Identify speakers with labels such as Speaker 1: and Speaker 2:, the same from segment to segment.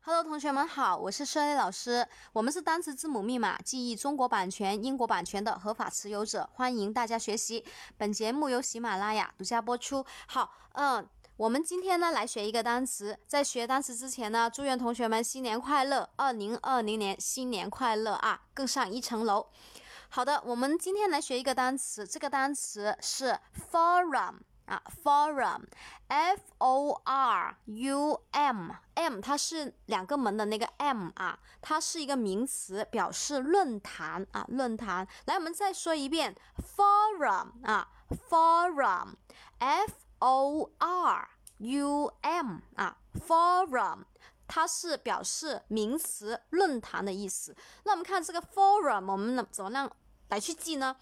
Speaker 1: Hello，同学们好，我是施雷老师。我们是单词字母密码记忆中国版权、英国版权的合法持有者，欢迎大家学习。本节目由喜马拉雅独家播出。好，嗯，我们今天呢来学一个单词。在学单词之前呢，祝愿同学们新年快乐，二零二零年新年快乐啊，更上一层楼。好的，我们今天来学一个单词，这个单词是 forum。啊，forum，f o r u m，m 它是两个门的那个 m 啊，它是一个名词，表示论坛啊，论坛。来，我们再说一遍，forum 啊，forum，f o r u m 啊，forum，它是表示名词，论坛的意思。那我们看这个 forum，我们能怎么样来去记呢？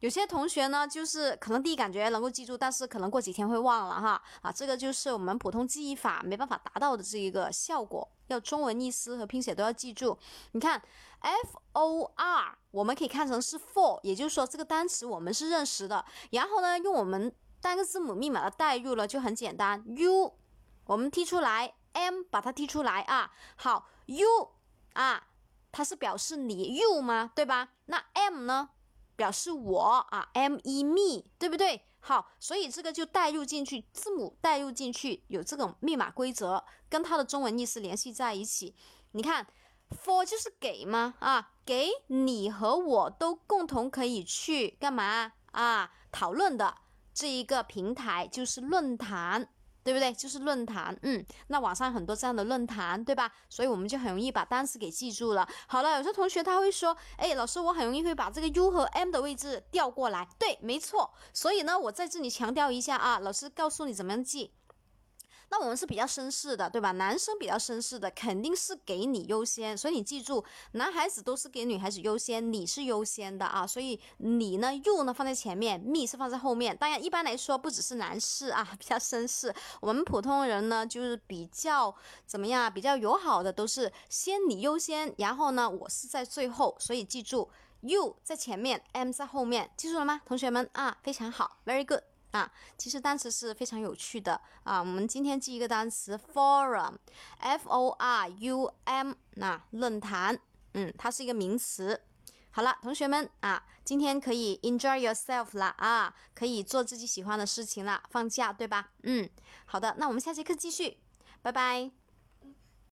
Speaker 1: 有些同学呢，就是可能第一感觉能够记住，但是可能过几天会忘了哈啊，这个就是我们普通记忆法没办法达到的这一个效果，要中文意思和拼写都要记住。你看，f o r 我们可以看成是 for，也就是说这个单词我们是认识的。然后呢，用我们单个字母密码的代入了就很简单，u 我们踢出来，m 把它踢出来啊。好，u 啊，它是表示你 you 吗？对吧？那 m 呢？表示我啊，m e me，对不对？好，所以这个就带入进去，字母带入进去，有这种密码规则，跟它的中文意思联系在一起。你看，for 就是给吗？啊，给你和我都共同可以去干嘛啊？讨论的这一个平台就是论坛。对不对？就是论坛，嗯，那网上很多这样的论坛，对吧？所以我们就很容易把单词给记住了。好了，有些同学他会说，哎，老师，我很容易会把这个 U 和 M 的位置调过来。对，没错。所以呢，我在这里强调一下啊，老师告诉你怎么样记。那我们是比较绅士的，对吧？男生比较绅士的，肯定是给你优先。所以你记住，男孩子都是给女孩子优先，你是优先的啊。所以你呢，you 呢放在前面，me 是放在后面。当然，一般来说不只是男士啊，比较绅士。我们普通人呢，就是比较怎么样？比较友好的都是先你优先，然后呢，我是在最后。所以记住，you 在前面，m 在后面，记住了吗，同学们啊？非常好，very good。啊，其实单词是非常有趣的啊。我们今天记一个单词 forum，f o r u m，那论坛，嗯，它是一个名词。好了，同学们啊，今天可以 enjoy yourself 了啊，可以做自己喜欢的事情了，放假对吧？嗯，好的，那我们下节课继续，拜拜。